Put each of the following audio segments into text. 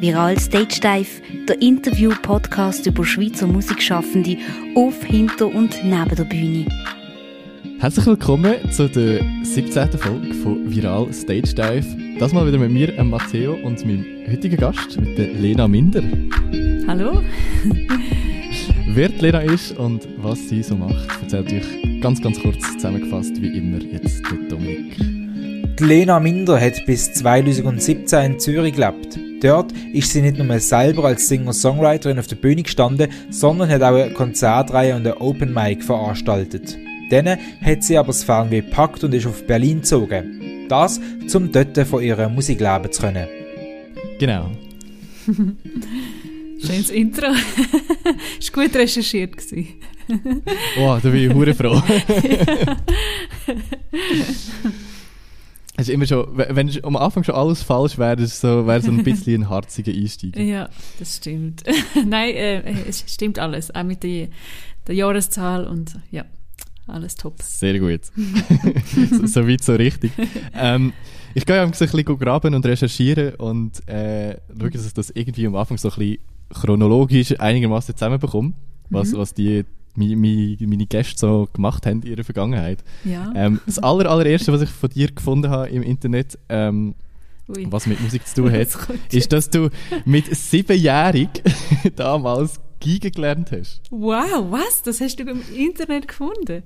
Viral Stage Dive, der Interview-Podcast über Schweizer Musikschaffende auf, hinter und neben der Bühne. Herzlich willkommen zu der 17. Folge von Viral Stage Dive. Das mal wieder mit mir, Matteo, und meinem heutigen Gast, mit der Lena Minder. Hallo. Wer die Lena ist und was sie so macht, erzählt euch ganz, ganz kurz zusammengefasst, wie immer, jetzt der Dominik. Die Lena Minder hat bis 2017 in Zürich gelebt. Dort ist sie nicht nur selber als Singer-Songwriterin auf der Bühne gestanden, sondern hat auch eine Konzertreihe und ein Open Mic veranstaltet. Dann hat sie aber das Fernweh gepackt und ist auf Berlin gezogen. Das, um dort von ihrem Musik leben zu können. Genau. Schönes Intro. ist gut recherchiert oh, da bin ich hure froh. Es ist immer schon, wenn am Anfang schon alles falsch wäre, so, wäre so ein bisschen ein harziger Einstieg. Ja, das stimmt. Nein, äh, es stimmt alles. Auch mit der, der Jahreszahl und ja, alles top. Sehr gut. so, so weit, so richtig. Ähm, ich gehe ein bisschen graben und recherchieren und äh, schaue, dass ich das irgendwie am Anfang so ein bisschen chronologisch einigermaßen zusammenbekomme, was, mhm. was die meine, meine, meine Gäste so gemacht haben in ihrer Vergangenheit. Ja. Ähm, das aller, allererste, was ich von dir gefunden habe im Internet, ähm, was mit Musik zu tun hat, das ist, dass du mit siebenjährig damals Giga gelernt hast. Wow, was? Das hast du im Internet gefunden?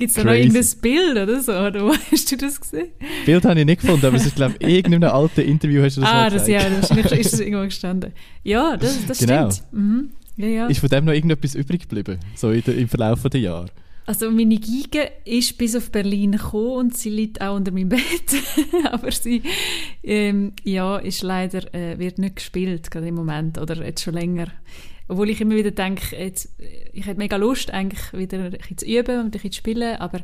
Gibt es da noch irgendein Bild oder so? Oder wo hast du das gesehen? Bild habe ich nicht gefunden, aber es ist, glaube ich, in irgendeinem alten Interview hast du das ah, das, ja, wahrscheinlich ist es irgendwo gestanden. Ja, das, das genau. stimmt. Mhm. Ja, ja. Ist von dem noch irgendetwas übrig geblieben, so der, im Verlauf der Jahre? Also meine Giga ist bis auf Berlin gekommen und sie liegt auch unter meinem Bett, aber sie ähm, ja, ist leider, äh, wird nicht gespielt, gerade im Moment, oder jetzt schon länger. Obwohl ich immer wieder denke, jetzt, ich hätte mega Lust, eigentlich wieder ein bisschen zu üben und ein bisschen zu spielen, aber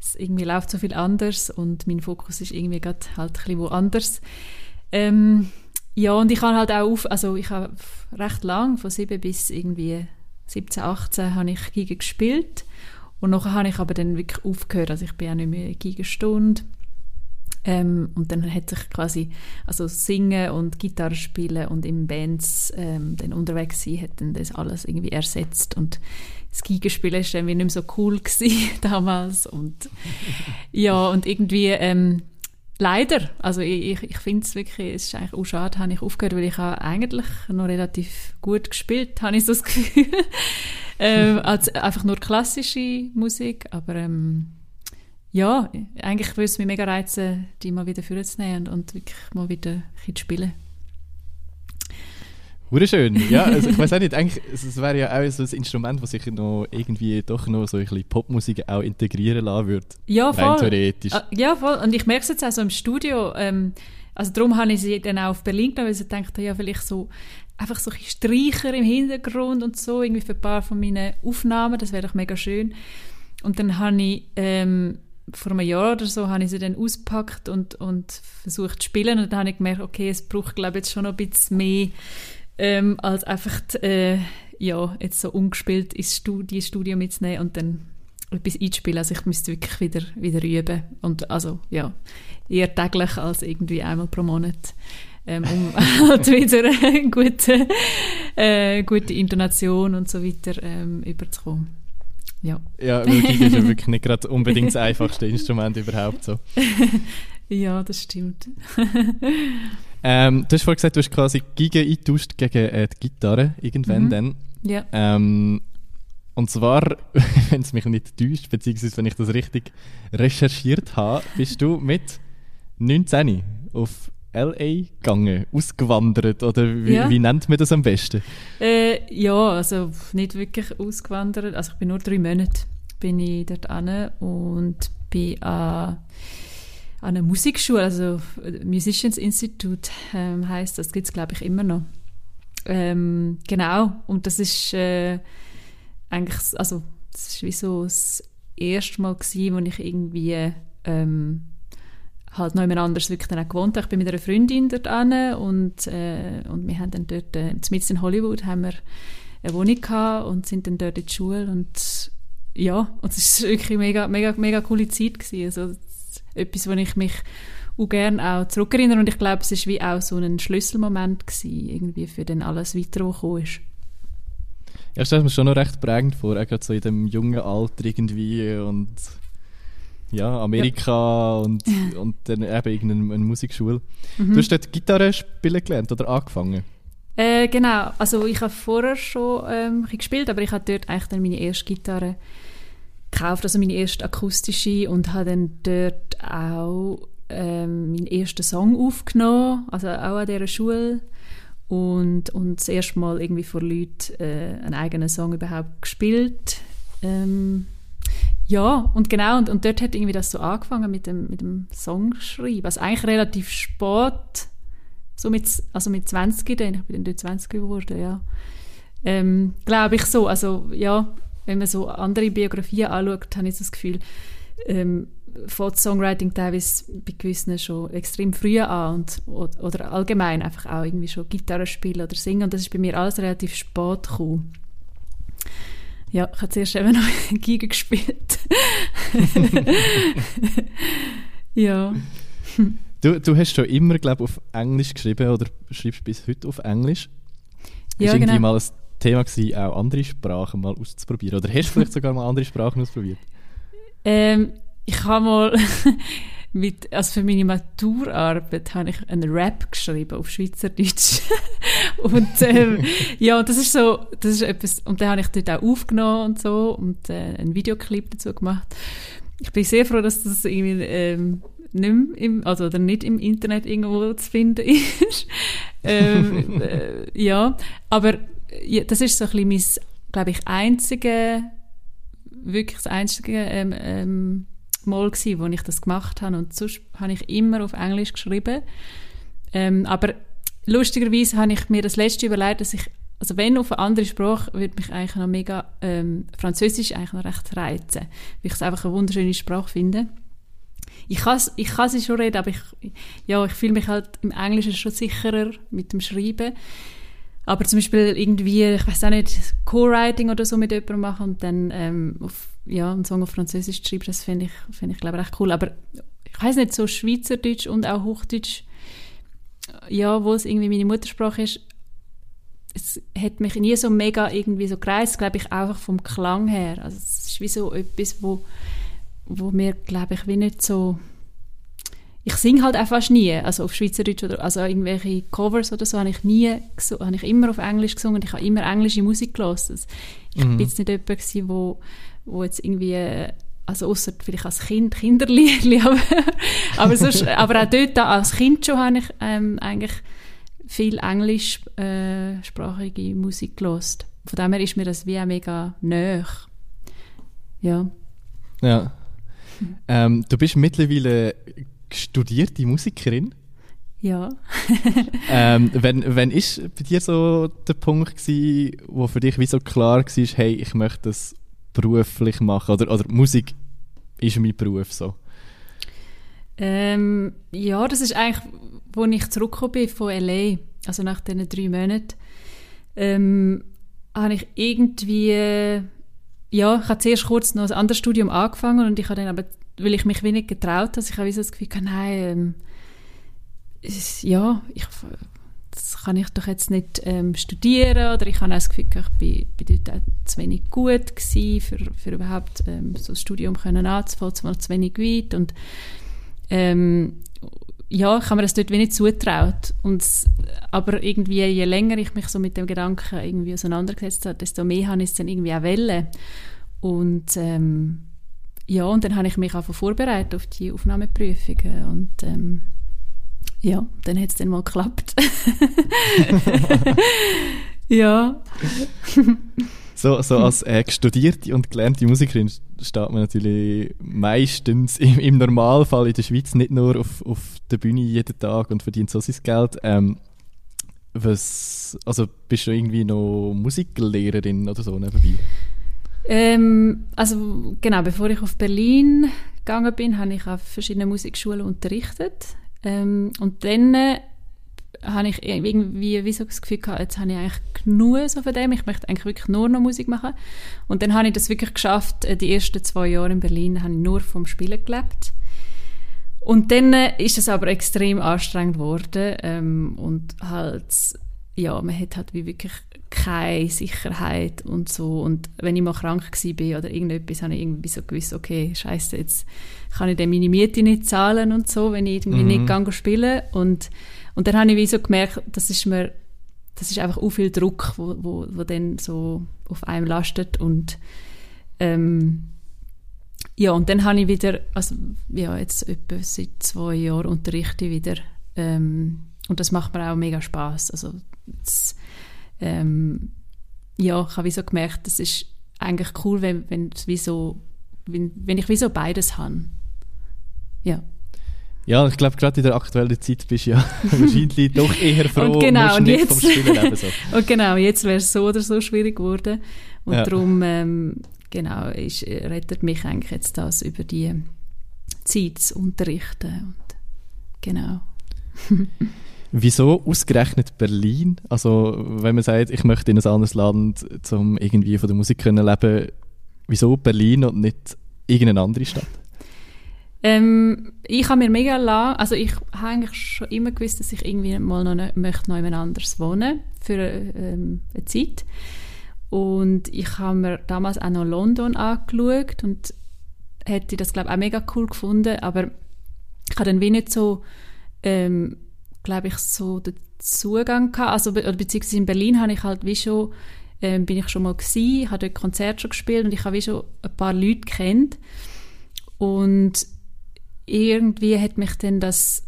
es irgendwie läuft so viel anders und mein Fokus ist irgendwie gerade halt ein bisschen woanders. Ähm, ja, und ich habe halt auch auf, also ich habe recht lang, von sieben bis irgendwie 17, 18, habe ich Giga gespielt. Und nachher habe ich aber dann wirklich aufgehört, also ich bin auch nicht mehr Gigenstunde. Ähm, und dann hat sich quasi, also Singen und Gitarre spielen und in Bands ähm, dann unterwegs sein, hat dann das alles irgendwie ersetzt und das Gigenspielen war dann nicht mehr so cool damals und ja, und irgendwie ähm, Leider. Also ich, ich finde es wirklich, es ist eigentlich auch schade, habe ich aufgehört, weil ich habe eigentlich noch relativ gut gespielt, habe ich so das Gefühl. ähm, als einfach nur klassische Musik, aber ähm, ja, eigentlich würde es mich mega reizen, die mal wieder vorzunehmen und, und wirklich mal wieder ein bisschen zu spielen. Wunderschön. Ja, also ich weiß auch nicht, eigentlich, es wäre ja auch so ein Instrument, das sich noch irgendwie doch noch so ein bisschen Popmusik auch integrieren lassen würde. Ja, voll. Theoretisch. Ah, ja, voll. Und ich merke es jetzt auch so im Studio. Ähm, also darum habe ich sie dann auch auf Berlin genommen, weil ich dachte, ja, vielleicht so einfach so ein Streicher im Hintergrund und so, irgendwie für ein paar von meinen Aufnahmen, das wäre doch mega schön. Und dann habe ich ähm, vor einem Jahr oder so habe ich sie dann ausgepackt und, und versucht zu spielen und dann habe ich gemerkt, okay, es braucht glaube ich jetzt schon noch ein bisschen mehr ähm, als einfach äh, ja, jetzt so ungespielt ins Studio, Studio mitzunehmen und dann etwas einzuspielen. Also ich müsste wirklich wieder, wieder üben. Und also ja, eher täglich als irgendwie einmal pro Monat. Ähm, um halt wieder eine gute, äh, gute Intonation und so weiter ähm, überzukommen. Ja, ja Musik ist ja wirklich nicht gerade unbedingt das einfachste Instrument überhaupt so. ja, das stimmt. Ähm, du hast vorhin gesagt, du hast quasi Giga eingetauscht gegen äh, die Gitarre, irgendwann mhm. dann. Ja. Ähm, und zwar, wenn es mich nicht täuscht, beziehungsweise wenn ich das richtig recherchiert habe, bist du mit 19 auf L.A. gegangen, ausgewandert oder wie, ja. wie, nennt man das am besten? Äh, ja, also nicht wirklich ausgewandert, also ich bin nur drei Monate bin ich dort an und bin an an einer Musikschule, also Musicians Institute ähm, heißt das, gibt es glaube ich immer noch. Ähm, genau, und das ist äh, eigentlich, also das ist wie so das erste Mal gewesen, wo ich irgendwie ähm, halt noch jemand anders wirklich dann auch gewohnt habe. Ich bin mit einer Freundin dort an und, äh, und wir haben dann dort, äh, mitten in Hollywood haben wir eine Wohnung gehabt und sind dann dort in die Schule und ja, und es ist wirklich mega, mega, mega coole Zeit gewesen. Also etwas, wo ich mich auch gerne auch zurückerinnern und ich glaube, es ist wie auch so ein Schlüsselmoment gewesen, irgendwie für dann alles weitere, was gekommen ist. Ja, stelle mir schon noch recht prägend vor, auch gerade so in dem jungen Alter irgendwie und ja, Amerika ja. Und, und dann eben irgendeine Musikschule. Mhm. Du hast dort Gitarre spielen gelernt oder angefangen? Äh, genau, also ich habe vorher schon ähm, gespielt, aber ich habe dort eigentlich dann meine erste Gitarre gekauft, also meine erste akustische und habe dann dort auch ähm, meinen ersten Song aufgenommen, also auch an dieser Schule und, und das erste Mal irgendwie vor Leuten äh, einen eigenen Song überhaupt gespielt. Ähm, ja, und genau, und, und dort hat irgendwie das so angefangen mit dem, mit dem Songschreiben. Also eigentlich relativ spät, so mit, also mit 20 dann, ich bin dann dort 20 geworden, ja. Ähm, Glaube ich so, also ja, wenn man so andere Biografien anschaut, habe ich das Gefühl, ähm, fängt Songwriting teilweise bei gewissen schon extrem früh an und, oder allgemein einfach auch irgendwie schon Gitarre spielen oder singen und das ist bei mir alles relativ spät gekommen. Ja, ich habe zuerst eben noch Giga gespielt. ja. Du, du hast schon immer, glaube auf Englisch geschrieben oder schreibst bis heute auf Englisch. Ja, ist irgendwie genau. mal ein Thema gewesen, auch andere Sprachen mal auszuprobieren? Oder hast du vielleicht sogar mal andere Sprachen ausprobiert? Ähm, ich habe mal mit, also für meine Maturarbeit habe ich einen Rap geschrieben auf Schweizerdeutsch. und ähm, ja, das ist so, das ist etwas, und dann habe ich dort auch aufgenommen und so und äh, einen Videoclip dazu gemacht. Ich bin sehr froh, dass das irgendwie ähm, nicht im, also oder nicht im Internet irgendwo zu finden ist. ähm, äh, ja, aber ja, das ist so ein bisschen mein, glaube ich, einzige, wirklich das einzige ähm, ähm, Mal gewesen, wo ich das gemacht habe und sonst habe ich immer auf Englisch geschrieben. Ähm, aber lustigerweise habe ich mir das letzte überlegt, dass ich, also wenn auf eine andere Sprache, würde mich eigentlich noch mega, ähm, Französisch eigentlich noch recht reizen, weil ich es einfach eine wunderschöne Sprache finde. Ich kann, ich kann sie schon reden, aber ich, ja, ich fühle mich halt im Englischen schon sicherer mit dem Schreiben. Aber zum Beispiel irgendwie, ich weiß auch nicht, Co-Writing oder so mit jemandem machen und dann ähm, auf, ja, einen Song auf Französisch schreiben, das finde ich, find ich glaube ich, recht cool. Aber ich weiß nicht, so Schweizerdeutsch und auch Hochdeutsch, ja, wo es irgendwie meine Muttersprache ist, es hat mich nie so mega irgendwie so gereist, glaube ich, einfach vom Klang her. Also es ist wie so etwas, wo, wo mir, glaube ich, wie nicht so ich singe halt auch fast nie, also auf Schweizerdeutsch oder also irgendwelche Covers oder so, habe ich nie, habe ich immer auf Englisch gesungen ich habe immer englische Musik gehört. Ich mhm. bin jetzt nicht jemand gewesen, wo, wo jetzt irgendwie, also außer vielleicht als Kind Kinderliedli, aber, aber, sonst, aber auch dort als Kind schon habe ich ähm, eigentlich viel englischsprachige äh, Musik gehört. Von dem her ist mir das wie auch mega näher. Ja. Ja. Ähm, du bist mittlerweile studierte Musikerin. Ja. ähm, wenn, wenn ist bei dir so der Punkt gewesen, wo für dich wie so klar war, hey, ich möchte das beruflich machen oder, oder Musik ist mein Beruf so? Ähm, ja, das ist eigentlich, wo ich zurückgekommen bin von L.A., also nach diesen drei Monaten, ähm, habe ich irgendwie, ja, ich habe zuerst kurz noch ein anderes Studium angefangen und ich habe dann aber weil ich mich wenig getraut habe. Ich habe das Gefühl, nein, ähm, ja, ich, das kann ich doch jetzt nicht ähm, studieren oder ich habe auch das Gefühl, ich bin, bin dort auch zu wenig gut gewesen, für, für überhaupt ähm, so ein Studium können anzufangen, zwar zu wenig weit und ähm, ja, ich habe mir das dort wenig zutraut. Und, aber irgendwie, je länger ich mich so mit dem Gedanken irgendwie auseinandergesetzt habe, desto mehr habe ich es dann irgendwie auch wollen. Und ähm, ja, und dann habe ich mich einfach vorbereitet auf die Aufnahmeprüfungen und ähm, ja, dann hat es dann mal geklappt. ja. so, so als äh, studierte und gelernte Musikerin steht man natürlich meistens im, im, Normalfall in der Schweiz nicht nur auf, auf der Bühne jeden Tag und verdient so sein Geld. Ähm, was, also bist du irgendwie noch Musiklehrerin oder so nebenbei? Ähm, also genau, bevor ich auf Berlin gegangen bin, habe ich auf verschiedenen Musikschulen unterrichtet. Ähm, und dann äh, habe ich irgendwie wie so das Gefühl gehabt, jetzt habe ich eigentlich genug so von dem, ich möchte eigentlich wirklich nur noch Musik machen. Und dann habe ich das wirklich geschafft, äh, die ersten zwei Jahre in Berlin habe ich nur vom Spielen gelebt. Und dann äh, ist es aber extrem anstrengend geworden ähm, und halt, ja, man hat halt wie wirklich keine Sicherheit und so. Und wenn ich mal krank war oder irgendetwas, habe ich irgendwie so gewusst, okay, scheiße, jetzt kann ich dann meine Miete nicht zahlen und so, wenn ich irgendwie mhm. nicht gehe spielen. Und, und dann habe ich wie so gemerkt, das ist mir, das ist einfach auch viel Druck, wo, wo, wo dann so auf einem lastet und ähm, ja, und dann habe ich wieder, also ja, jetzt etwa seit zwei Jahren unterrichte ich wieder ähm, und das macht mir auch mega Spaß. Also das, ähm, ja, ich habe wie so gemerkt, das ist eigentlich cool, wenn, wenn, wie so, wenn, wenn ich wie so beides habe. Ja. Ja, ich glaube, gerade in der aktuellen Zeit bist du ja wahrscheinlich doch eher froh, und genau, und nicht jetzt, vom Spielen leben. So. und genau, jetzt wäre es so oder so schwierig geworden. Und ja. darum, ähm, genau, ist, rettet mich eigentlich jetzt das über die Zeit zu unterrichten. Und, genau. Wieso ausgerechnet Berlin? Also, wenn man sagt, ich möchte in ein anderes Land, um irgendwie von der Musik können leben, wieso Berlin und nicht irgendeine andere Stadt? Ähm, ich habe mir mega lang, also ich habe eigentlich schon immer gewusst, dass ich irgendwie mal noch nicht, möchte noch jemand anders wohnen für ähm, eine Zeit. Und ich habe mir damals auch noch London angeschaut und hätte das glaube ich auch mega cool gefunden, aber ich habe dann wie nicht so ähm, glaube ich, so den Zugang gehabt. Also, be beziehungsweise in Berlin habe ich halt wie schon, ähm, bin ich schon mal gewesen, habe dort Konzert schon gespielt und ich habe wie schon ein paar Leute kennt. Und irgendwie hat mich dann das,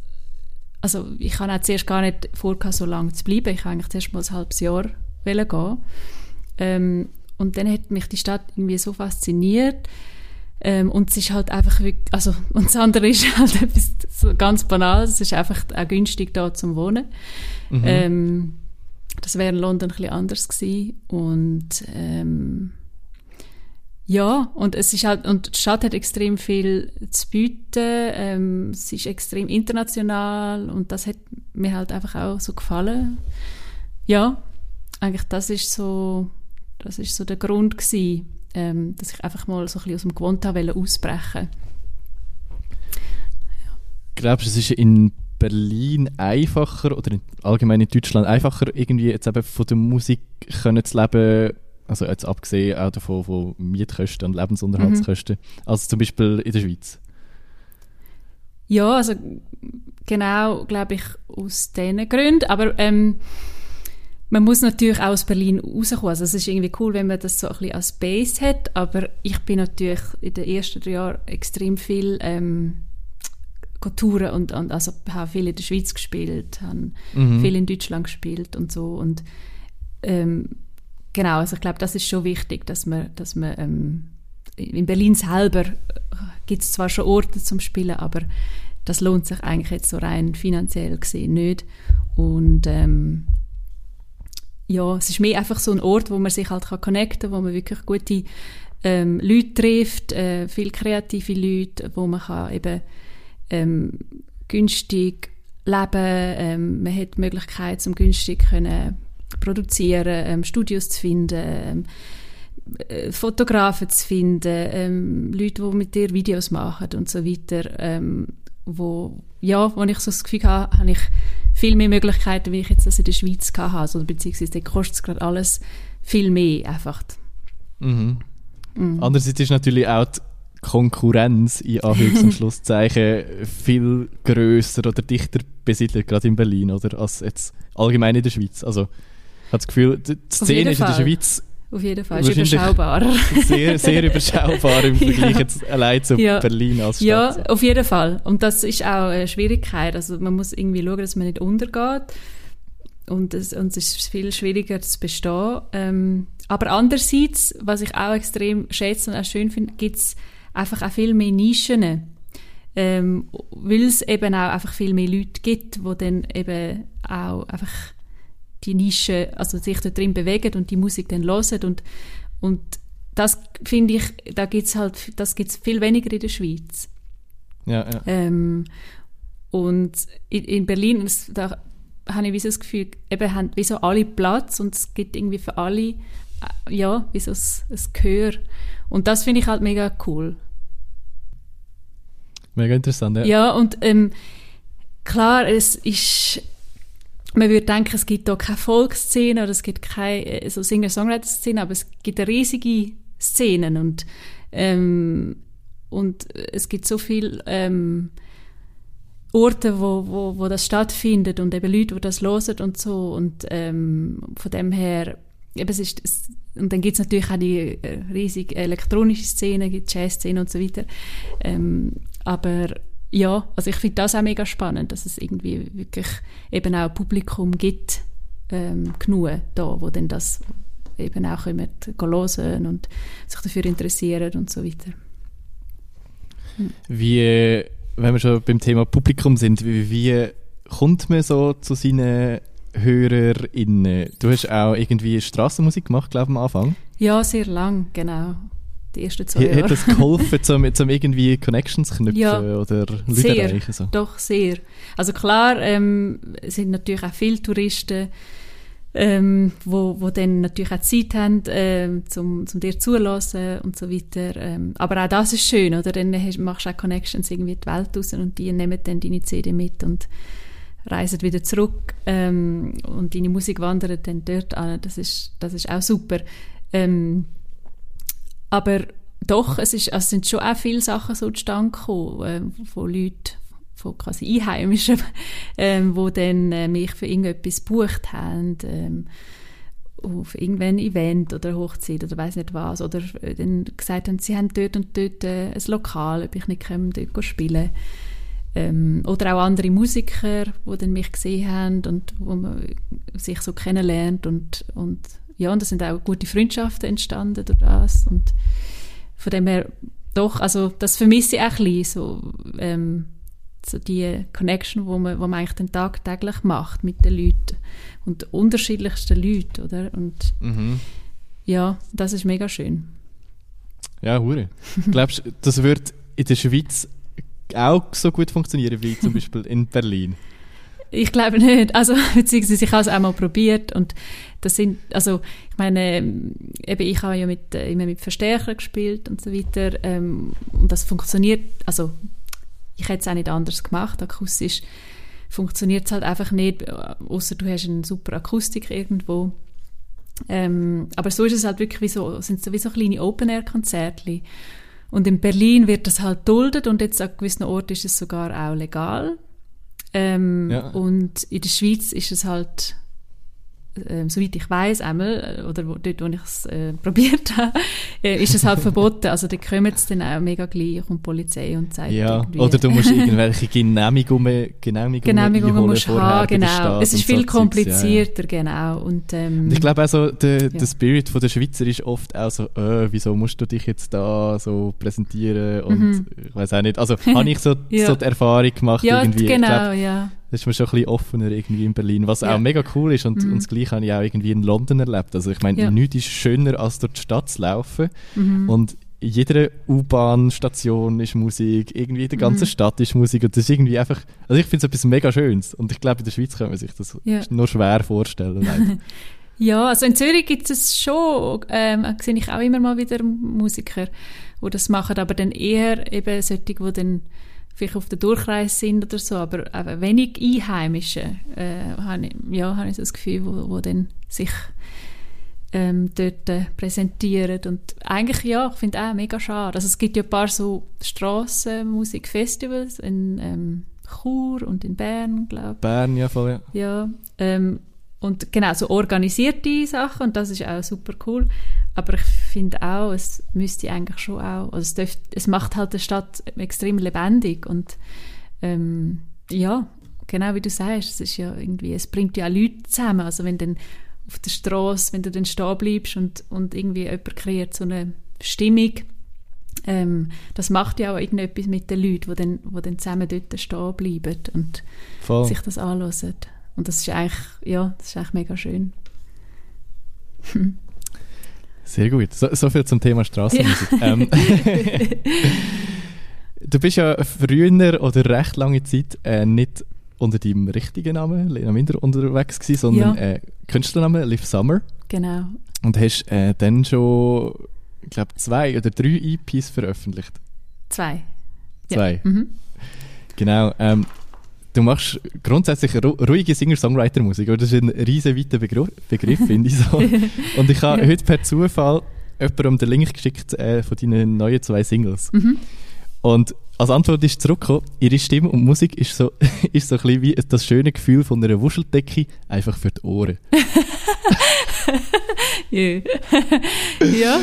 also ich habe auch zuerst gar nicht vor, so lange zu bleiben. Ich habe eigentlich zuerst mal ein halbes Jahr gehen. Ähm, und dann hat mich die Stadt irgendwie so fasziniert, ähm, und es ist halt einfach, wirklich, also, und das andere ist halt etwas so ganz banal, es ist einfach auch günstig da zum Wohnen. Mhm. Ähm, das wäre in London ein bisschen anders gewesen. Und, ähm, ja, und es ist halt, und die Stadt hat extrem viel zu bieten, ähm, es ist extrem international und das hat mir halt einfach auch so gefallen. Ja, eigentlich das ist so, das ist so der Grund gewesen ähm, dass ich einfach mal so ein bisschen aus dem Gewohnten ausbrechen. Ja. Glaubst du, es ist in Berlin einfacher oder in, allgemein in Deutschland einfacher, irgendwie jetzt eben von der Musik können zu leben, also jetzt abgesehen auch davon von Mietkosten und Lebensunterhaltskosten, mhm. als zum Beispiel in der Schweiz? Ja, also genau, glaube ich, aus diesen Gründen, aber ähm, man muss natürlich auch aus Berlin rauskommen. Also es ist irgendwie cool, wenn man das so ein bisschen als Base hat, aber ich bin natürlich in den ersten drei Jahren extrem viel ähm, Touren und, und also habe viel in der Schweiz gespielt, habe mhm. viel in Deutschland gespielt und so und ähm, genau, also ich glaube, das ist schon wichtig, dass man, dass man ähm, in Berlin selber äh, gibt es zwar schon Orte zum Spielen, aber das lohnt sich eigentlich jetzt so rein finanziell gesehen nicht und ähm, ja, es ist mehr einfach so ein Ort, wo man sich halt kann connecten kann, wo man wirklich gute ähm, Leute trifft, äh, viel kreative Leute, wo man kann eben ähm, günstig leben, ähm, man hat die Möglichkeit, um günstig können produzieren, ähm, Studios zu finden, ähm, äh, Fotografen zu finden, ähm, Leute, die mit dir Videos machen und so weiter, ähm, wo, ja, wo ich so das Gefühl habe, habe ich viel mehr Möglichkeiten, wie ich jetzt das in der Schweiz hatte. Also, beziehungsweise kostet es gerade alles viel mehr einfach. Mhm. Mhm. Andererseits ist natürlich auch die Konkurrenz in Anführungs- und Schlusszeichen viel grösser oder dichter besiedelt, gerade in Berlin, oder, als jetzt allgemein in der Schweiz. Also, ich habe das Gefühl, die Szene ist in der Schweiz auf jeden Fall. Ist überschaubar. Sehr, sehr überschaubar im Vergleich ja. jetzt allein zu ja. Berlin als Stadt. Ja, auf jeden Fall. Und das ist auch eine Schwierigkeit. Also man muss irgendwie schauen, dass man nicht untergeht. Und es, und es ist viel schwieriger zu bestehen. Ähm, aber andererseits, was ich auch extrem schätze und auch schön finde, gibt es einfach auch viel mehr Nischen. Ähm, weil es eben auch einfach viel mehr Leute gibt, die dann eben auch einfach die Nische, also sich da drin bewegen und die Musik dann hören und, und das finde ich, da gibt's halt, das gibt's viel weniger in der Schweiz. Ja, ja. Ähm, und in, in Berlin, da habe ich wie so das Gefühl, eben haben wie so alle Platz und es gibt irgendwie für alle, äh, ja, wie so ein, ein Gehör. Und das finde ich halt mega cool. Mega interessant, ja. Ja, und ähm, klar, es ist, man würde denken, es gibt da keine Volksszene oder es gibt keine äh, so Singer-Songwriter-Szene, aber es gibt riesige Szenen und ähm, und es gibt so viele ähm, Orte, wo, wo, wo das stattfindet und eben Leute, die das hören und so und ähm, von dem her eben es ist es, und dann gibt es natürlich auch die äh, riesige elektronische Szene, Jazz-Szene und so weiter. Ähm, aber ja, also ich finde das auch mega spannend, dass es irgendwie wirklich eben auch Publikum gibt, ähm, genug da, wo dann das eben auch können hören und sich dafür interessieren und so weiter. Wie, wenn wir schon beim Thema Publikum sind, wie, wie kommt man so zu seinen HörerInnen? Du hast auch irgendwie Straßenmusik gemacht, glaube ich, am Anfang. Ja, sehr lang, genau. Die ersten zwei Jahre. Hat das geholfen, zum, zum irgendwie Connections knüpfen Ja, oder Leute sehr, erreichen? So? Doch, sehr. Also klar, ähm, es sind natürlich auch viele Touristen, ähm, wo, wo dann natürlich auch Zeit haben, ähm, zum, zum dir zulassen und so weiter. Ähm, aber auch das ist schön, oder? Dann hast, machst du auch Connections irgendwie in die Welt raus und die nehmen dann deine CD mit und reisen wieder zurück ähm, und deine Musik wandert dann dort an. Das ist, das ist auch super. Ähm, aber doch, es, ist, es sind schon auch viele Sachen so zustande gekommen, äh, von Leuten, von quasi Einheimischen, ähm, die dann äh, mich für irgendetwas gebucht haben, ähm, auf irgendein Event oder Hochzeit oder weiß nicht was, oder äh, dann gesagt haben, sie haben dort und dort äh, ein Lokal, ob ich nicht komme, dort spielen. Ähm, oder auch andere Musiker, die dann mich gesehen haben und wo man sich so kennenlernt und, und ja, und da sind auch gute Freundschaften entstanden durch das und von dem her doch, also das vermisse ich auch ein bisschen, so, ähm, so die Connection, wo man, wo man eigentlich den Tag täglich macht mit den Leuten und unterschiedlichsten Leuten, oder? Und Mhm. ja, das ist mega schön. Ja, hure. Glaubst du, das wird in der Schweiz auch so gut funktionieren wie zum Beispiel in Berlin? Ich glaube nicht. Also, beziehungsweise ich habe es auch mal probiert und das sind, also, ich meine, eben, ich habe ja mit, äh, immer mit Verstärker gespielt und so weiter ähm, und das funktioniert, also, ich hätte es auch nicht anders gemacht, akustisch funktioniert es halt einfach nicht, außer du hast eine super Akustik irgendwo. Ähm, aber so ist es halt wirklich wie so, sind so wie kleine Open-Air-Konzerte. Und in Berlin wird das halt duldet und jetzt an gewissen Orten ist es sogar auch legal. Ähm, Ja. Und in der Schweiz ist es halt, ähm, soweit ich weiß einmal, äh, oder wo, dort, wo ich es äh, probiert habe, äh, ist es halt verboten. Also da kommen es dann auch mega gleich und die Polizei und sagt Ja, irgendwie, oder du musst irgendwelche Genehmigungen, Genehmigungen, Genehmigungen musst haben, genau. Es ist und so viel Zeugs, ja, ja. komplizierter, genau. Und, ähm, Und ich glaube also, der, Ja. der Spirit von der Schweizer ist oft auch so, äh, wieso musst du dich jetzt da so präsentieren und Mhm. ich weiß auch nicht. Also habe ich so, so die Erfahrung gemacht irgendwie. Genau, glaub, ja. Das ist mir schon ein bisschen offener irgendwie in Berlin, was Ja. auch mega cool ist und, Mhm. und das Gleiche habe ich auch irgendwie in London erlebt. Also ich meine, Ja. nichts ist schöner, als durch die Stadt zu laufen Mhm. und in jeder U-Bahn-Station ist Musik, irgendwie in der ganzen Mhm. Stadt ist Musik und das ist irgendwie einfach, also ich finde es etwas mega Schönes und ich glaube in der Schweiz kann man sich das Ja. nur schwer vorstellen. Ja, also in Zürich gibt es schon, ähm, da sehe ich auch immer mal wieder Musiker, die das machen, aber dann eher eben solche, die dann vielleicht auf der Durchreise sind oder so, aber eben wenig Einheimische, äh, habe ich, ja, habe ich so das Gefühl, wo, wo dann sich ähm, dort äh, präsentieren und eigentlich, ja, ich finde auch mega schade. Also es gibt ja ein paar so Strassenmusikfestivals in ähm, Chur und in Bern, glaube ich. Bern, ja voll, ja. Ja, ähm, und genau, so organisierte Sachen und das ist auch super cool. Aber ich finde auch, es müsste eigentlich schon auch, also es, dürft, es macht halt die Stadt extrem lebendig und ähm, ja, genau wie du sagst, es ist ja irgendwie, es bringt ja auch Leute zusammen. Also wenn dann auf der Straße, wenn du dann stehen bleibst und, und irgendwie jemand kreiert so eine Stimmung, ähm, das macht ja auch irgendetwas mit den Leuten, die dann, die dann zusammen dort stehen bleiben und Voll. sich das anhören. Und das ist eigentlich, ja, das ist eigentlich mega schön. Sehr gut. So, so viel zum Thema Straßenmusik. Ähm, du bist ja früher oder recht lange Zeit äh, nicht unter deinem richtigen Namen, Lena Minder, unterwegs gewesen, sondern Ja. äh, Künstlername Liv Summer. Genau. Und hast äh, dann schon, ich glaube, zwei oder drei EPs veröffentlicht. Zwei. Zwei. Ja. Mhm. Genau. Ähm, du machst grundsätzlich ru ruhige Singer-Songwriter-Musik, oder? Das ist ein riesen weiter Begriff, Begriff finde ich so. Und ich habe heute per Zufall jemandem den Link geschickt äh, von deinen neuen zwei Singles. Mhm. Und als Antwort ist zurückgekommen, ihre Stimme und Musik ist so, ist so ein bisschen wie das schöne Gefühl von einer Wuscheldecke, einfach für die Ohren. Ja. ja.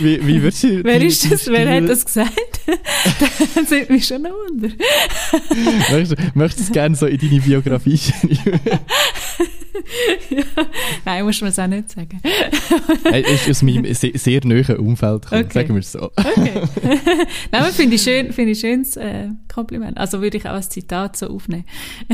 Wie, wie würdest du Wer ist das? Wer hat das gesagt? das sind mich schon noch wunder. Möchtest, du- möchtest du es gerne so in deine Biografie schreiben? Nein, muss man es auch nicht sagen. Er ist aus meinem sehr, sehr nahen Umfeld gekommen, Okay. sagen wir es so. Okay. Nein, finde ich schön, finde ich schönes äh, Kompliment. Also würde ich auch als Zitat so aufnehmen.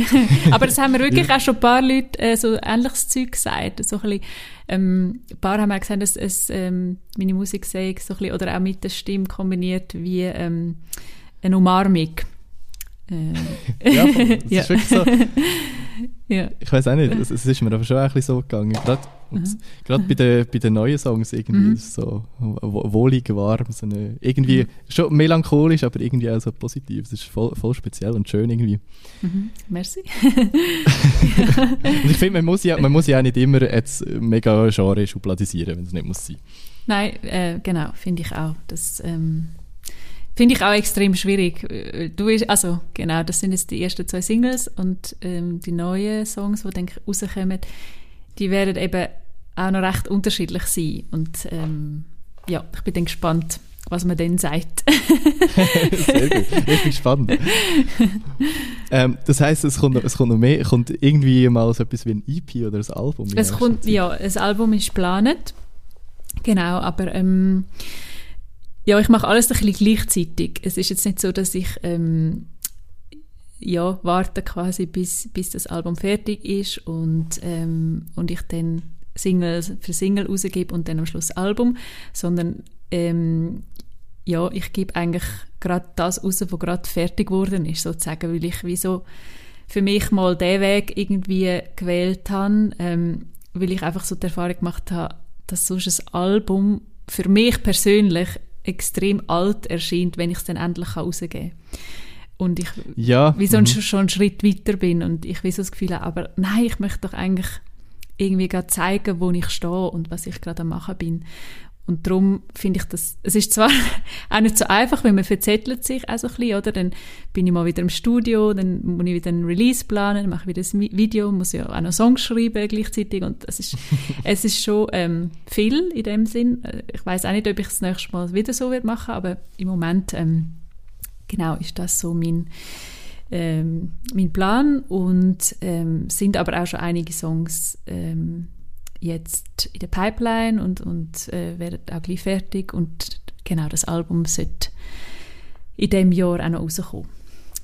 aber das haben mir wirklich auch schon ein paar Leute äh, so ähnliches Zeug gesagt. So ein, bisschen, ähm, ein paar haben auch gesagt, dass es, ähm, meine Musik sei so ein bisschen, oder auch mit der Stimme kombiniert wie ähm, eine Umarmung. Äh, Ja, das Ja. ist wirklich so. ja. Ich weiß auch nicht, es, es ist mir aber schon ein bisschen so gegangen. Gerade, gerade bei, den, bei den neuen Songs irgendwie Mhm. ist es so wo- wohlig, warm, so eine, irgendwie schon melancholisch, aber irgendwie auch so positiv. Es ist voll, voll speziell und schön irgendwie. Mhm. Merci. Und ich finde, man muss ja, man muss ja auch nicht immer jetzt mega Genre schubladisieren, wenn es nicht muss sein. Nein, äh, genau, finde ich auch. Das ähm, finde ich auch extrem schwierig. Du bist, also genau, das sind jetzt die ersten zwei Singles und ähm, die neuen Songs, die denke ich rauskommen, die werden eben auch noch recht unterschiedlich sein. Und ähm, ja, ich bin dann gespannt, was man dann sagt. Sehr gut. Ich bin gespannt. ähm, das heisst, es kommt, noch, es kommt noch mehr, kommt irgendwie mal so etwas wie ein EP oder ein Album. Es kommt, ja, ein Album ist geplant. Genau, aber ähm, ja, ich mache alles ein bisschen gleichzeitig. Es ist jetzt nicht so, dass ich ähm, ja, warte quasi, bis, bis das Album fertig ist und, ähm, und ich dann Singles für Single rausgebe und dann am Schluss Album, sondern ähm, ja, ich gebe eigentlich gerade das raus, was gerade fertig geworden ist, sozusagen, weil ich wie so für mich mal den Weg irgendwie gewählt habe, ähm, weil ich einfach so die Erfahrung gemacht habe, dass sonst ein Album für mich persönlich extrem alt erscheint, wenn ich es dann endlich rausgeben kann. Und ich Ja. wie so mhm. schon einen Schritt weiter bin und ich wie so das Gefühl habe, aber nein, ich möchte doch eigentlich irgendwie gerade zeigen, wo ich stehe und was ich gerade am machen bin. Und darum finde ich das, es ist zwar auch nicht so einfach, weil man verzettelt sich auch so ein bisschen, oder? Dann bin ich mal wieder im Studio, dann muss ich wieder einen Release planen, dann mache ich wieder ein Vi- Video, muss ja auch noch Songs schreiben gleichzeitig und es ist, es ist schon ähm, viel in dem Sinn. Äh, Ich weiß auch nicht, ob ich es das nächste Mal wieder so werde machen, aber im Moment ähm, genau ist das so mein ähm, mein Plan und ähm, sind aber auch schon einige Songs ähm, jetzt in der Pipeline und, und äh, werden auch gleich fertig und genau das Album sollte in dem Jahr auch noch rauskommen.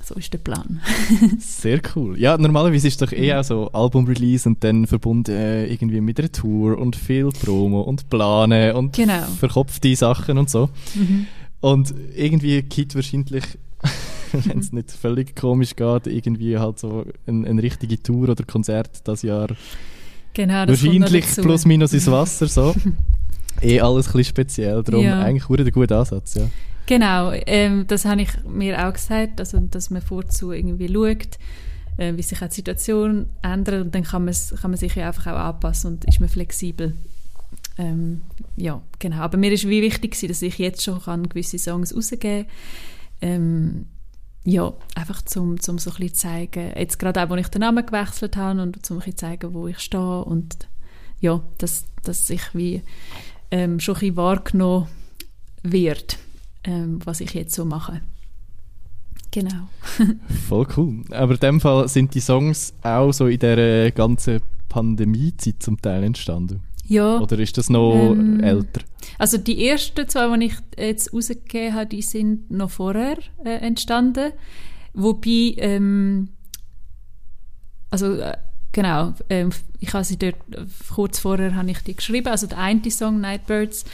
So ist der Plan. Sehr cool. Ja, normalerweise ist doch eh auch so Album-Release und dann verbunden äh, irgendwie mit einer Tour und viel Promo und Planen und Genau. verkopfte Sachen und so. Mhm. Und irgendwie geht wahrscheinlich, wenn es nicht völlig komisch geht, irgendwie halt so eine, eine richtige Tour oder Konzert das Jahr Genau, das wahrscheinlich plus minus ins Wasser so. eh alles ein bisschen speziell, darum Ja. eigentlich wurde ein guter Ansatz, ja. Genau, ähm, das habe ich mir auch gesagt, also, dass man vorzu irgendwie schaut, äh, wie sich auch die Situation ändert und dann kann, kann man sich ja einfach auch anpassen und ist man flexibel. Ähm, ja, genau. Aber mir ist wie wichtig dass ich jetzt schon kann gewisse Songs rausgeben kann. Ähm, ja, einfach zum, zum so ein bisschen zeigen, jetzt gerade auch, wo ich den Namen gewechselt habe und zum ein bisschen zeigen, wo ich stehe und ja, dass, dass ich wie ähm, schon ein bisschen wahrgenommen wird, ähm, was ich jetzt so mache. Genau. Voll cool. Aber in dem Fall sind die Songs auch so in dieser ganzen Pandemiezeit zum Teil entstanden. Ja, Oder ist das noch Ähm, älter? also die ersten zwei, die ich jetzt rausgegeben habe, die sind noch vorher äh, entstanden. Wobei, ähm, also äh, genau, ähm, ich habe sie dort, äh, kurz vorher habe ich die geschrieben, also der eine Song, Nightbirds,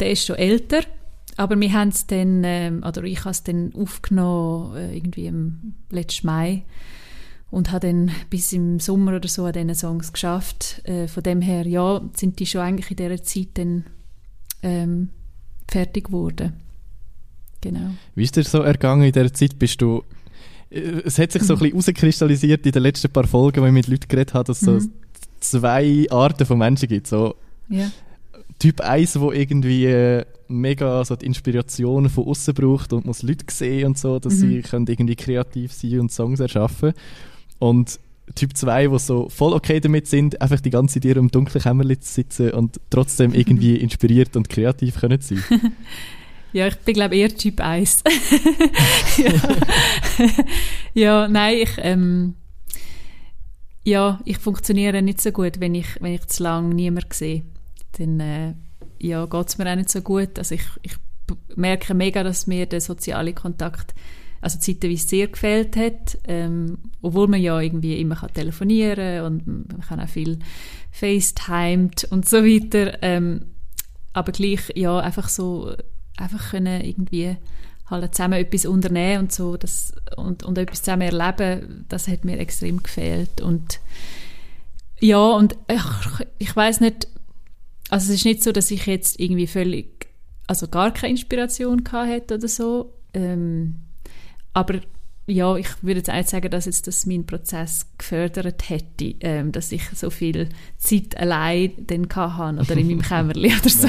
der ist schon älter, aber wir haben es dann, ähm, oder ich habe es dann aufgenommen, äh, irgendwie im letzten Mai und habe dann bis im Sommer oder so an diesen Songs geschafft. Äh, von dem her, ja, sind die schon eigentlich in dieser Zeit dann ähm, fertig geworden. Genau. Wie ist dir so ergangen in dieser Zeit? Bist du es hat sich so ein bisschen herauskristallisiert in den letzten paar Folgen, wo ich mit Leuten geredet habe, dass es Mhm. so zwei Arten von Menschen gibt. So Ja. Typ 1, der irgendwie äh, mega so die Inspiration von außen braucht und muss Leute sehen und so, dass Mhm. sie können irgendwie kreativ sein und Songs erschaffen. Und Typ 2, die so voll okay damit sind, einfach die ganze Zeit ihrem dunklen Kämmerchen zu sitzen und trotzdem irgendwie inspiriert und kreativ können sein. Ja, ich bin glaube eher Typ 1. ja. ja, nein, ich, ähm, ja, ich funktioniere nicht so gut, wenn ich, wenn ich zu lange niemand sehe. Dann äh, ja, geht es mir auch nicht so gut. Also ich, ich merke mega, dass mir der soziale Kontakt also zeitweise sehr gefehlt hat, ähm, obwohl man ja irgendwie immer kann telefonieren und man kann auch viel FaceTimed und so weiter. Ähm, aber gleich, ja, einfach so, einfach können irgendwie halt zusammen etwas unternehmen und so das, und, und etwas zusammen erleben, das hat mir extrem gefehlt. Und ja, und ich, ich weiß nicht, also es ist nicht so, dass ich jetzt irgendwie völlig, also gar keine Inspiration gehabt hätte oder so, ähm, aber ja, ich würde jetzt auch sagen, dass jetzt das meinen Prozess gefördert hätte, ähm, dass ich so viel Zeit allein dann hatte oder in meinem Kämmerchen oder so.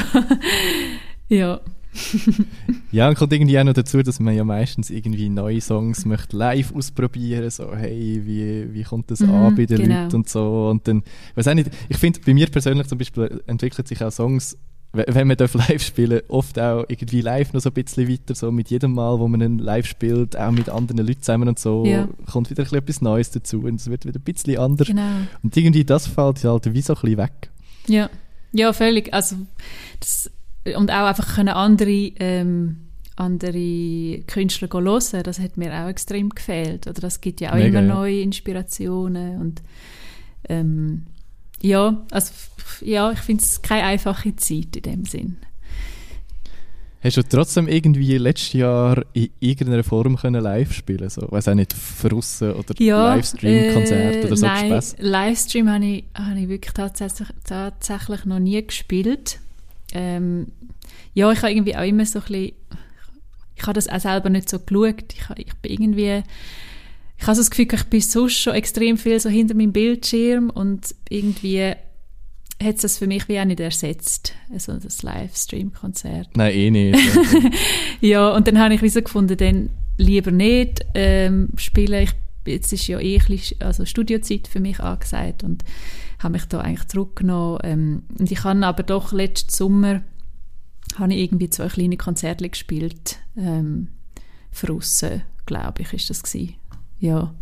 ja. Ja, und kommt irgendwie auch noch dazu, dass man ja meistens irgendwie neue Songs möchte live ausprobieren, so hey, wie, wie kommt das Mhm, an bei den genau. Leuten und so und dann, ich weiß auch nicht, ich finde bei mir persönlich zum Beispiel entwickelt sich auch Songs, wenn man live spielen, oft auch irgendwie live noch so ein bisschen weiter, so mit jedem Mal, wo man live spielt, auch mit anderen Leuten zusammen und so, Ja. kommt wieder ein bisschen etwas Neues dazu und es wird wieder ein bisschen anders Genau. und irgendwie das fällt halt wie so ein bisschen weg. Ja, ja, völlig. Also das, und auch einfach können andere ähm, andere Künstler hören, das hat mir auch extrem gefehlt. Oder das gibt ja auch Mega, immer ja. neue Inspirationen und ähm, ja, also ja, ich finde es keine einfache Zeit in dem Sinn. Hast du trotzdem irgendwie letztes Jahr in irgendeiner Form können live spielen so, weiß auch nicht, Verrussen oder Ja, Livestream-Konzert äh, oder so Nein, Spaß? Livestream habe ich, habe ich wirklich tatsächlich, tatsächlich noch nie gespielt. Ähm, ja, ich habe irgendwie auch immer so ein bisschen, ich habe das auch selber nicht so geschaut. Ich, ich bin irgendwie, ich habe so das Gefühl, ich bin sonst schon extrem viel so hinter meinem Bildschirm und irgendwie hat es das für mich wie auch nicht ersetzt, also das Livestream-Konzert. Nein, eh nicht. Ja, und dann habe ich wie so gefunden, dann lieber nicht ähm, spielen. Ich, jetzt ist ja eh ein bisschen, also Studiozeit für mich angesagt und habe mich da eigentlich zurückgenommen. Ähm, und ich habe aber doch letzten Sommer habe ich irgendwie zwei kleine Konzerte gespielt. Ähm, Frussen, glaube ich, ist das gewesen. Ja.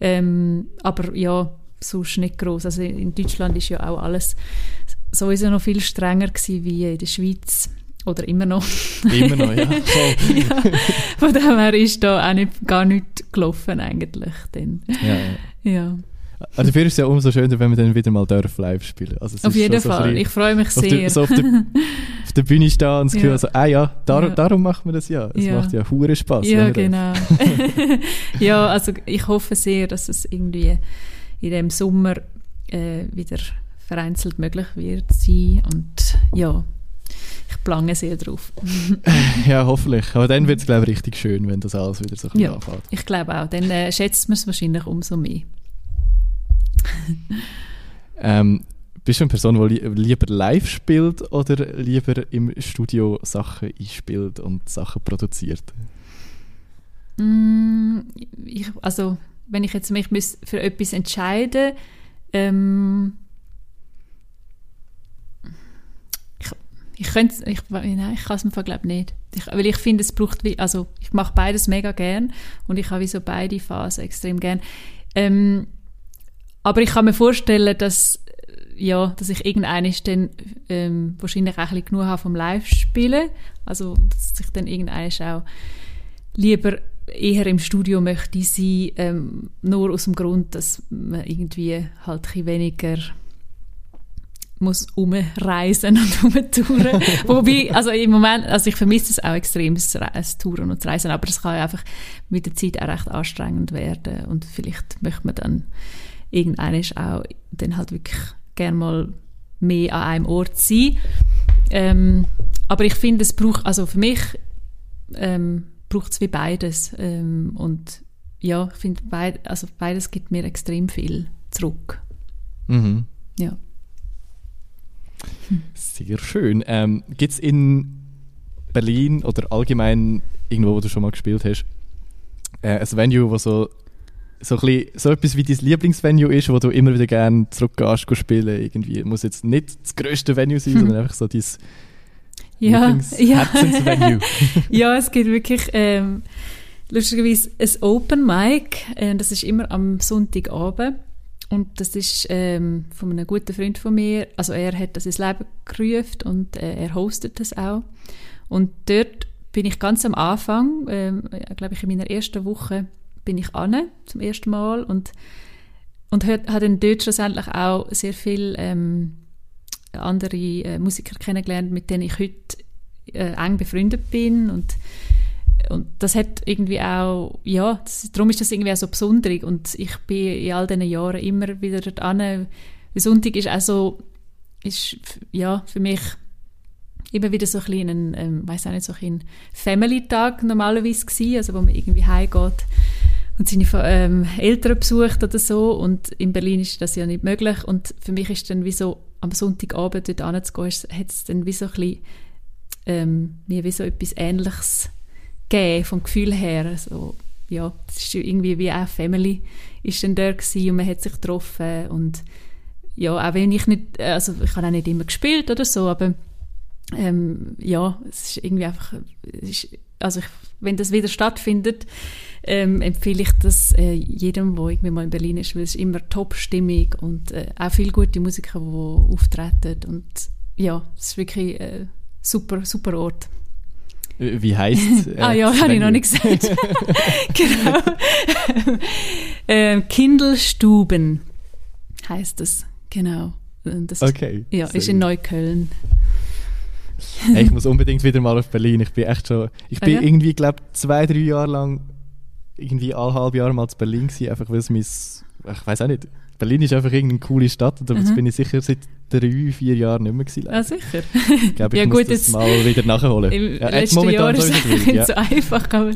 Ähm, aber ja, sonst nicht groß. Also in Deutschland ist ja auch alles sowieso noch viel strenger gewesen wie in der Schweiz oder immer noch. Immer noch, ja. Voll. ja, von dem her ist da auch nicht, gar nichts gelaufen eigentlich. Dann. ja, ja. Ja, Also dafür ist es ja umso schöner, wenn wir dann wieder mal darf live spielen. Also auf jeden so ein Fall. bisschen Ich freue mich sehr. der, so auf der, auf der Bühne stehen und das Gefühl Ja. so, ah ja, dar, Ja. darum macht man das ja. Es Ja. macht ja hure Spaß. ja, genau. ja, also ich hoffe sehr, dass es irgendwie in dem Sommer äh, wieder vereinzelt möglich wird sein und ja, ich plange sehr drauf. Ja, hoffentlich. Aber dann wird es, glaube ich, richtig schön, wenn das alles wieder so ein Ja. anfängt. Ich glaube auch, dann äh, schätzt man es wahrscheinlich umso mehr. Ähm, bist du eine Person, die li lieber live spielt oder lieber im Studio Sachen einspielt und Sachen produziert? Mm, ich, also, wenn ich jetzt mich für etwas entscheiden ähm, ich, ich könnte ich, ich kann es mir glaube nicht. Ich, weil ich finde, es braucht, also ich mache beides mega gern und ich habe so beide Phasen extrem gern. Ähm, aber ich kann mir vorstellen, dass ja, dass ich irgendeines dann ähm, wahrscheinlich auch ein bisschen genug habe vom Live-Spielen. Also, dass ich dann irgendeines auch lieber eher im Studio möchte sein, ähm, nur aus dem Grund, dass man irgendwie halt ein weniger muss umreisen und umtouren. Wobei, also im Moment, also ich vermisse es auch extrem, das Re- das Touren und das Reisen, aber es kann ja einfach mit der Zeit auch recht anstrengend werden und vielleicht möchte man dann irgendwann auch dann halt wirklich gerne mal mehr an einem Ort sein. Ähm, aber ich finde, es braucht, also für mich ähm, braucht es wie beides. Ähm, und ja, ich finde, beid, also beides gibt mir extrem viel zurück. Mhm. Ja. Sehr schön. Ähm, Gibt es in Berlin oder allgemein irgendwo, wo du schon mal gespielt hast, äh, ein Venue, wo so, so, ein bisschen, so etwas wie dein Lieblingsvenue ist, wo du immer wieder gerne zurückgehst, spielen irgendwie? Muss jetzt nicht das grösste Venue sein, sondern einfach so dein Ja, ja. Lieblingsherzensvenue. ja, es gibt wirklich ähm, lustigerweise ein Open Mic. Äh, das ist immer am Sonntagabend. Und das ist ähm, von einem guten Freund von mir. Also er hat das ins Leben gerufen und äh, er hostet das auch. Und dort bin ich ganz am Anfang, ähm, glaube ich in meiner ersten Woche, bin ich an zum ersten Mal. Und und habe dann dort schlussendlich auch sehr viel ähm, andere äh, Musiker kennengelernt, mit denen ich heute äh, eng befreundet bin. Und und das hat irgendwie auch, ja, das, darum ist das irgendwie auch so besonders und ich bin in all diesen Jahren immer wieder dort an. Sonntag ist auch ist, ja, für mich immer wieder so ein ähm, weiß auch nicht, so ein Family-Tag normalerweise gewesen, also wo man irgendwie heimgeht und seine ähm, Eltern besucht oder so. Und in Berlin ist das ja nicht möglich. Und für mich ist dann wie so am Sonntagabend dort anzugehen, hat es dann wie so ein bisschen ähm, mir wie so etwas Ähnliches gegeben, vom Gefühl her. Also, ja, es ist irgendwie wie auch Family ist dann da gewesen und man hat sich getroffen. Und ja, auch wenn ich nicht, also ich habe auch nicht immer gespielt oder so, aber ähm, ja, es ist irgendwie einfach, ist, also ich, wenn das wieder stattfindet, ähm, empfehle ich das äh, jedem, der irgendwie mal in Berlin ist, weil es ist immer Top-Stimmung und äh, auch viele gute Musiker, die auftreten und ja, es ist wirklich ein äh, super, super Ort. Wie heisst äh, Ah ja, habe ich noch nicht gesagt. genau. ähm, Kindelstuben heißt es, genau. Das okay. Ja, ist in Neukölln. hey, ich muss unbedingt wieder mal auf Berlin. Ich bin echt schon, ich bin ja? irgendwie, glaube zwei, drei Jahre lang irgendwie alle halb Jahr mal zu Berlin gewesen, einfach weil es mein, ich weiß auch nicht, Berlin ist einfach irgendeine coole Stadt und jetzt mhm. bin ich sicher seit drei, vier Jahren nicht mehr gewesen. Ja, sicher. Ich glaube, ich ja, muss gut, das mal wieder nachholen. Im ja, letzten Jahr ist es nicht ja. so einfach. Aber,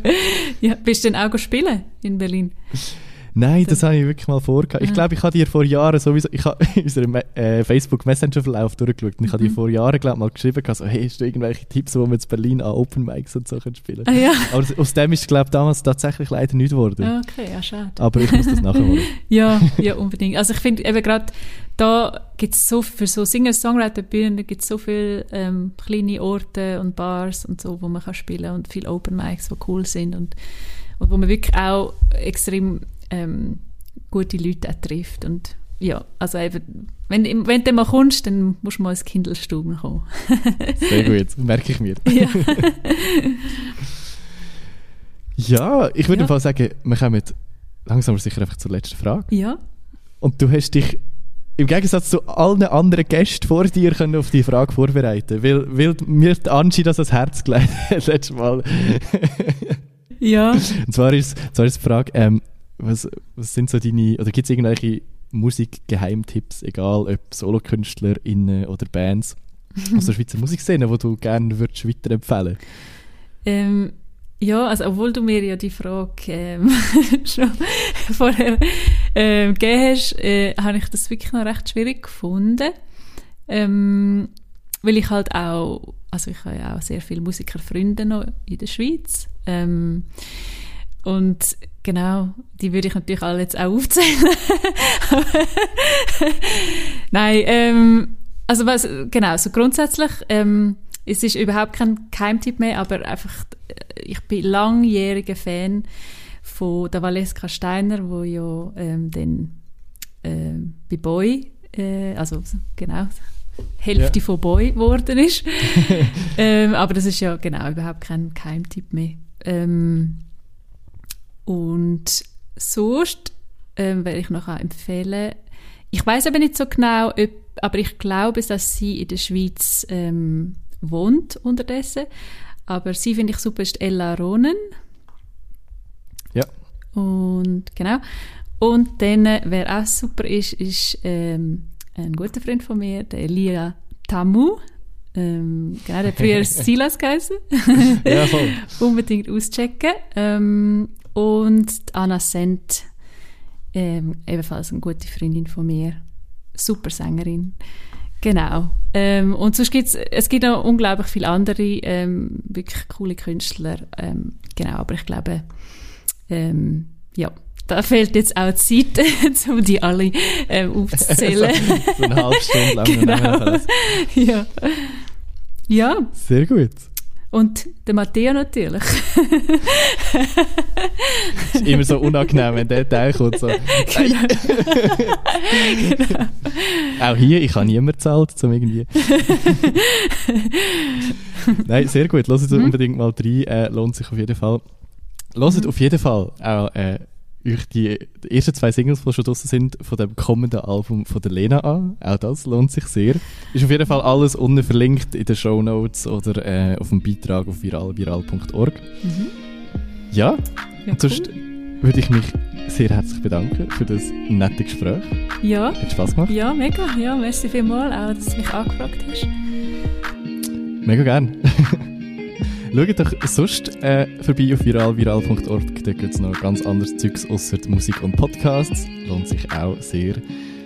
ja, bist du denn auch spielen in Berlin? Nein, das habe ich wirklich mal vorgehabt. Ich glaube, ich habe dir vor Jahren sowieso, ich habe unseren äh, Facebook Messenger Verlauf durchgeschaut und ich habe dir mhm. vor Jahren glaub, mal geschrieben, so, hey, hast du irgendwelche Tipps, wo wir in Berlin an Open Mics und so können spielen ah, ja. Aber aus dem ist, glaube ich, damals tatsächlich leider nicht geworden. Ah, okay, ja, schade. Aber ich muss das nachholen. ja, ja, unbedingt. Also ich finde eben gerade, da gibt es so, für so Singer-Songwriter-Bühnen gibt es so viele ähm, kleine Orte und Bars und so, wo man kann spielen und viele Open Mics, die cool sind und, und wo man wirklich auch extrem ähm, gute Leute auch trifft. Und ja, also eben, wenn, wenn du mal kommst, dann musst du mal ins Kindelstuben kommen. Sehr gut, merke ich mir. Ja, ja ich würde ja. sagen, wir kommen langsam sicher einfach zur letzten Frage. Ja. Und du hast dich im Gegensatz zu allen anderen Gästen vor dir können auf die Frage vorbereiten, weil, weil mir Angie das ans Herz gelegt hat, letztes Mal. ja. Und zwar ist, zwar ist die Frage, ähm, was, was sind so deine, oder gibt es irgendwelche Musikgeheimtipps, egal ob SolokünstlerInnen oder Bands aus der Schweizer Musikszene, die du gerne würdest weiterempfehlen ähm, ja, also obwohl du mir ja die Frage ähm, schon vorher ähm, gegeben hast, äh, habe ich das wirklich noch recht schwierig gefunden. Ähm, weil ich halt auch, also ich habe ja auch sehr viele Musikerfreunde noch in der Schweiz. Ähm, und genau, die würde ich natürlich alle jetzt auch aufzählen. Nein, ähm, also was, genau, so grundsätzlich, ähm, es ist überhaupt kein Keimtipp mehr, aber einfach, äh, ich bin langjähriger Fan von der Valeska Steiner, wo ja ähm, dann äh, bei Boy, äh, also genau, Hälfte ja. von Boy geworden ist. ähm, aber das ist ja genau überhaupt kein Keimtipp mehr. Ähm, und sonst ähm, werde ich noch empfehlen, ich weiß aber nicht so genau, ob, aber ich glaube, dass sie in der Schweiz ähm, wohnt unterdessen. Aber sie finde ich super, ist Ella Ronen. Ja. Und genau. Und dann, äh, wer auch super ist, ist ähm, ein guter Freund von mir, der Elia Tamu. Ähm, genau, der früher Silas geheißen. ja, voll. Unbedingt auschecken. Ähm, und Anna Sent, ähm, ebenfalls eine gute Freundin von mir, super Sängerin. Genau. Ähm, und sonst gibt's, es gibt noch unglaublich viele andere ähm, wirklich coole Künstler. Ähm, genau, aber ich glaube, ähm, ja, da fehlt jetzt auch Zeit, um die alle ähm, aufzuzählen. so, so eine halbe Stunde lang. Genau. ja. ja. Sehr gut. Und der Matteo natürlich. ist immer so unangenehm, wenn der Teil kommt. So. Genau. genau. Auch hier, ich habe niemand gezahlt, um irgendwie. Nein, sehr gut. Hört mhm. unbedingt mal rein. Äh, lohnt sich auf jeden Fall. Hört mhm. auf jeden Fall auch äh, euch die, die, ersten zwei Singles, die schon draußen sind, von dem kommenden Album von der Lena an. Auch das lohnt sich sehr. Ist auf jeden Fall alles unten verlinkt in den Show Notes oder äh, auf dem Beitrag auf viral, viral.org. Mhm. Ja, ja, und sonst cool. würde ich mich sehr herzlich bedanken für das nette Gespräch. Ja. Hat Spaß gemacht? Ja, mega. Ja, merci vielmals auch, dass du mich angefragt hast. Mega gern. Schaut doch sonst äh, vorbei auf viralviral.org. Da gibt es noch ganz anderes Zeugs außer Musik und Podcasts. Lohnt sich auch sehr.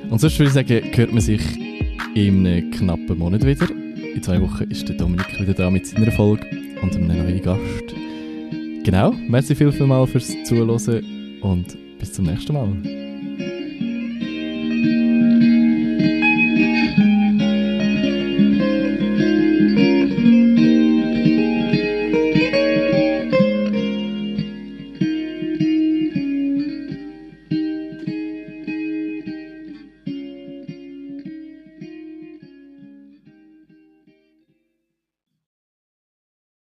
Und sonst würde ich sagen, hört man sich in einem knappen Monat wieder. In zwei Wochen ist der Dominik wieder da mit seiner Folge und einem neuen Gast. Genau, merci viel, viel mal fürs Zuhören und bis zum nächsten Mal.